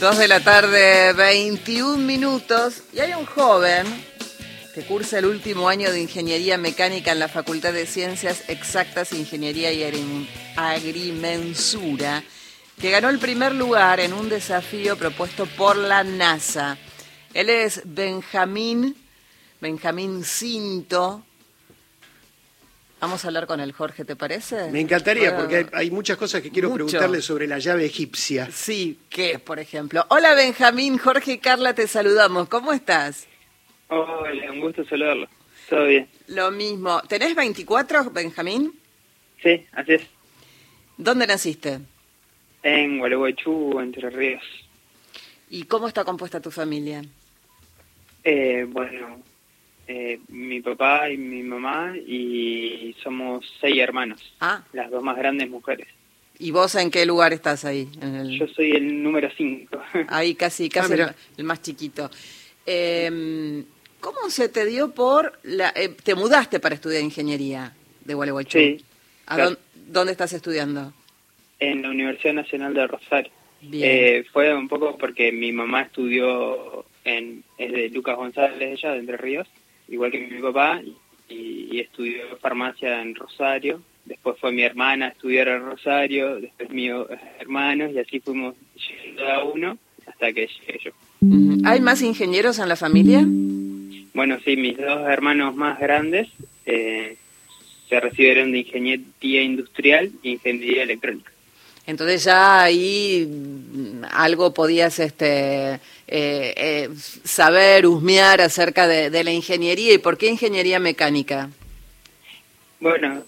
Dos de la tarde, 21 minutos. Y hay un joven que cursa el último año de Ingeniería Mecánica en la Facultad de Ciencias Exactas, Ingeniería y Agrimensura, que ganó el primer lugar en un desafío propuesto por la NASA. Él es Benjamín, Benjamín Cinto, Vamos a hablar con el Jorge, ¿te parece? Me encantaría, porque hay, muchas cosas que quiero preguntarle sobre la llave egipcia. Sí, ¿qué, por ejemplo? Hola Benjamín, Jorge y Carla, te saludamos. ¿Cómo estás? Hola, un gusto saludarlo. Todo bien. Lo mismo. ¿Tenés 24, Benjamín? Sí, así es. ¿Dónde naciste? En Gualeguaychú, Entre Ríos. ¿Y cómo está compuesta tu familia? Eh, bueno, eh, mi papá y mi mamá y somos seis hermanos. Ah. Las dos más grandes mujeres. ¿Y vos en qué lugar estás ahí? Yo soy el número cinco. Ahí casi, casi ah, el, más chiquito. Em, ¿Cómo se te dio por... La, eh, te mudaste para estudiar ingeniería de Gualeguaychú? Sí. dónde, estás estudiando? En la Universidad Nacional de Rosario. Eh, fue un poco porque mi mamá estudió en... es de Lucas González, ella, de Entre Ríos igual que mi papá, y, estudió farmacia en Rosario. Después fue mi hermana a estudiar en Rosario, después mis hermanos, y así fuimos llegando a uno hasta que llegué yo. ¿Hay más ingenieros en la familia? Bueno, sí, mis dos hermanos más grandes eh, se recibieron de ingeniería industrial e ingeniería electrónica. Entonces ya ahí mm, algo podías este, eh, eh, saber, husmear acerca de, la ingeniería y por qué ingeniería mecánica. Bueno,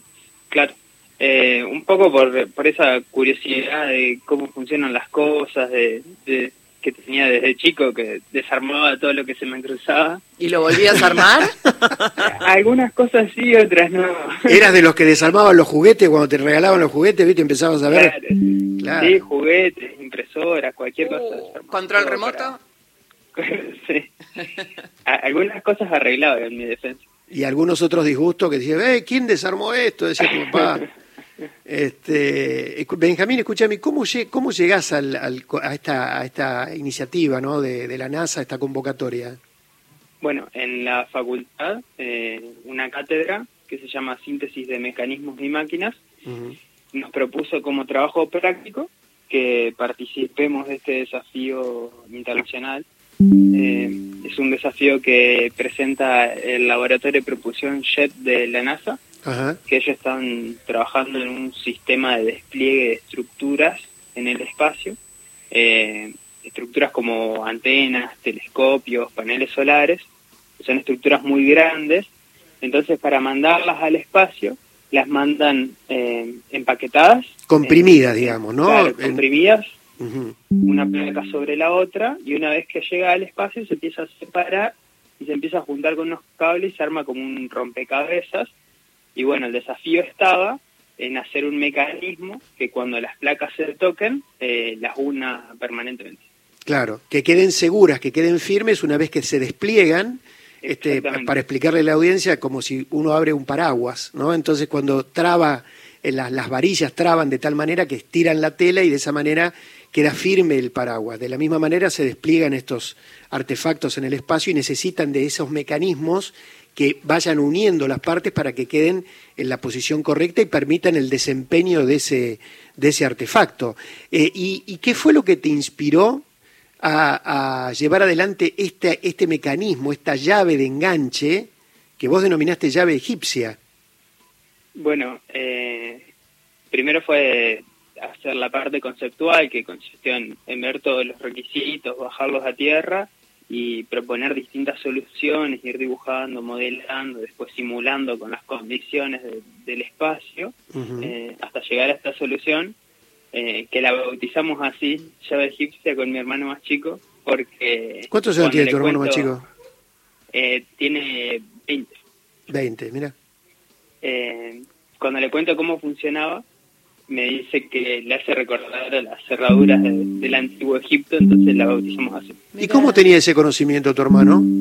claro, eh, un poco por, por esa curiosidad de cómo funcionan las cosas, de que tenía desde chico, que desarmaba todo lo que se me cruzaba. ¿Y lo volvías a armar? Algunas cosas sí, otras no. ¿Eras de los que desarmaban los juguetes cuando te regalaban los juguetes, viste? Empezabas a ver. Claro. Sí, juguetes, impresoras, cualquier cosa. Uh, ¿Control remoto? sí. Algunas cosas arreglaba en mi defensa. Y algunos otros disgustos que decían, eh, ¿quién desarmó esto? Decía tu papá. Este, Benjamín, escúchame, ¿cómo, cómo llegás al, a, esta, a esta iniciativa ¿no? de, la NASA, esta convocatoria? Bueno, en la facultad, eh, una cátedra que se llama Síntesis de Mecanismos y Máquinas, nos propuso como trabajo práctico que participemos de este desafío internacional. Eh, es un desafío que presenta el Laboratorio de Propulsión JET de la NASA, que ellos están trabajando en un sistema de despliegue de estructuras en el espacio, eh, estructuras como antenas, telescopios, paneles solares, son estructuras muy grandes, entonces para mandarlas al espacio las mandan eh, empaquetadas. Comprimidas, digamos, ¿no? comprimidas, una placa sobre la otra, y una vez que llega al espacio se empieza a separar y se empieza a juntar con unos cables y se arma como un rompecabezas y bueno, el desafío estaba en hacer un mecanismo que cuando las placas se toquen, eh, las una permanentemente. Claro, que queden seguras, que queden firmes una vez que se despliegan, este, para explicarle a la audiencia como si uno abre un paraguas, ¿no? Entonces cuando traba, eh, las, las varillas traban de tal manera que estiran la tela y de esa manera queda firme el paraguas. De la misma manera se despliegan estos artefactos en el espacio y necesitan de esos mecanismos que vayan uniendo las partes para que queden en la posición correcta y permitan el desempeño de ese, de ese artefacto. Eh, y, qué fue lo que te inspiró a, llevar adelante este, este mecanismo, esta llave de enganche que vos denominaste llave egipcia? Bueno, eh, primero fue hacer la parte conceptual que consistió en ver todos los requisitos, bajarlos a tierra y proponer distintas soluciones, ir dibujando, modelando, después simulando con las condiciones del espacio, eh, hasta llegar a esta solución, eh, que la bautizamos así, llave egipcia, con mi hermano más chico, porque... ¿Cuántos años tiene tu hermano más chico? Eh, tiene 20. 20, mira. cuando le cuento cómo funcionaba, me dice que le hace recordar a las cerraduras del antiguo Egipto, entonces la bautizamos así. ¿Y cómo tenía ese conocimiento tu hermano?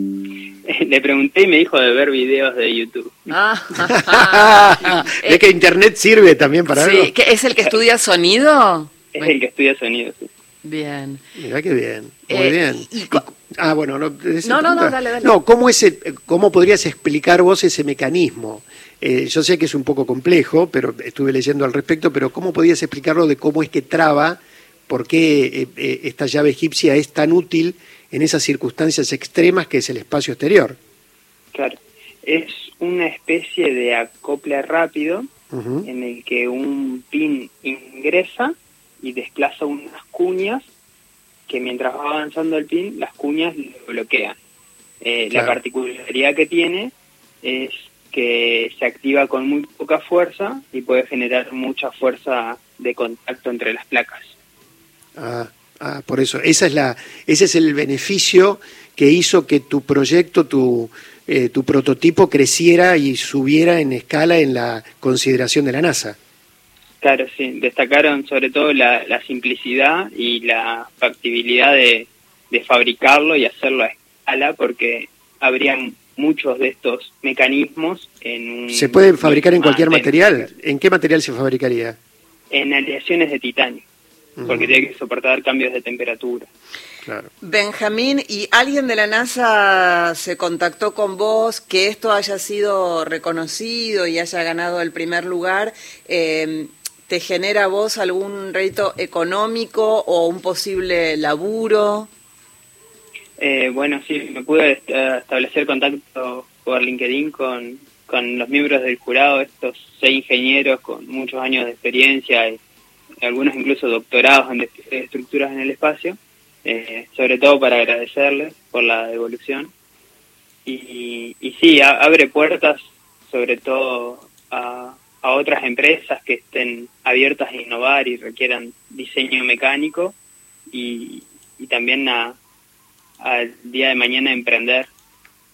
Le pregunté y me dijo de ver videos de YouTube. Ah, ¿Es que Internet sirve también para sí, ¿Es el que estudia sonido? Es el que estudia sonido, sí. Bien. Mira qué bien, muy Eh, bien. y- ah, bueno, no, ¿tenés No, no, dale, dale. No, ¿cómo, ese, ¿cómo podrías explicar vos ese mecanismo? Eh, yo sé que es un poco complejo, pero estuve leyendo al respecto, pero ¿cómo podrías explicarlo de cómo es que traba, por qué eh, eh, esta llave egipcia es tan útil en esas circunstancias extremas que es el espacio exterior? Claro. Es una especie de acople rápido en el que un pin ingresa y desplaza unas cuñas que mientras va avanzando el pin, las cuñas lo bloquean. Eh, Claro. La particularidad que tiene es que se activa con muy poca fuerza y puede generar mucha fuerza de contacto entre las placas. Ah, ah, por eso, esa es la, ese es el beneficio que hizo que tu proyecto, tu, eh, tu prototipo creciera y subiera en escala en la consideración de la NASA. Claro, sí, destacaron sobre todo la, la simplicidad y la factibilidad de, de fabricarlo y hacerlo a escala, porque habrían muchos de estos mecanismos en un... ¿Se puede fabricar en cualquier material? ¿En qué material se fabricaría? En aleaciones de titanio, porque tiene que soportar cambios de temperatura. Claro. Benjamín, ¿y alguien de la NASA se contactó con vos que esto haya sido reconocido y haya ganado el primer lugar? Eh, ¿Te genera a vos algún rédito económico o un posible laburo? Eh, bueno, sí, me pude est- establecer contacto por LinkedIn con, con los miembros del jurado, estos seis ingenieros con muchos años de experiencia y algunos incluso doctorados en estructuras en el espacio, eh, sobre todo para agradecerles por la devolución. Y, y sí, abre puertas sobre todo a, a otras empresas que estén abiertas a innovar y requieran diseño mecánico y, y también a, al día de mañana emprender.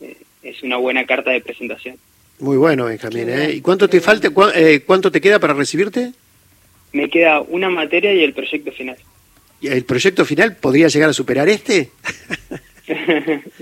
Eh, es una buena carta de presentación. Muy bueno, Benjamín. ¿eh? ¿Y cuánto te falta? cua- eh, ¿Cuánto te queda para recibirte? Me queda una materia y el proyecto final. ¿Y ¿El proyecto final podría llegar a superar este?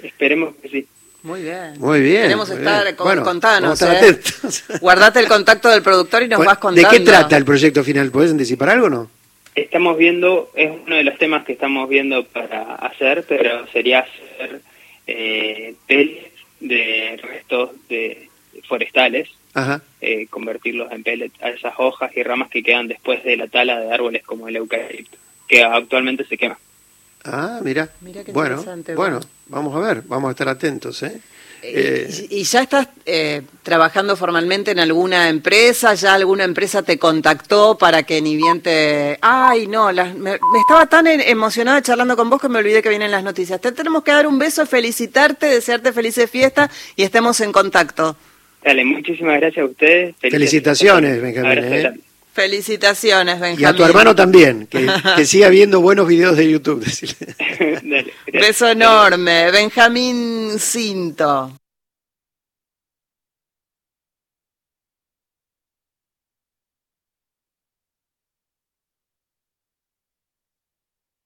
Esperemos que sí. Muy bien. Muy bien. Queremos muy estar bien. con, Bueno, contanos. vamos a estar ¿eh? Guardate el contacto del productor y nos vas contando. ¿De qué trata el proyecto final? ¿Podés anticipar algo o no? Estamos viendo, es uno de los temas que estamos viendo para hacer, pero sería hacer eh, pellets de restos de forestales, Ajá. eh, convertirlos en pellets a esas hojas y ramas que quedan después de la tala de árboles como el eucalipto, que actualmente se quema. Ah, mira. Mira qué bueno, interesante, bueno, bueno. vamos a ver, vamos a estar atentos, ¿eh? Eh, y, y ya estás eh, trabajando formalmente en alguna empresa? ¿Ya alguna empresa te contactó para que ni bien te... Ay, no, las- me, me estaba tan emocionada charlando con vos que me olvidé que vienen las noticias. Te tenemos que dar un beso, felicitarte, desearte felices fiestas y estemos en contacto. Dale, muchísimas gracias a ustedes. Felices Felicitaciones. Benjamín. Felicitaciones, Benjamín. y a tu hermano también, que, que siga viendo buenos videos de YouTube. Dale. Beso enorme, Benjamín Cinto.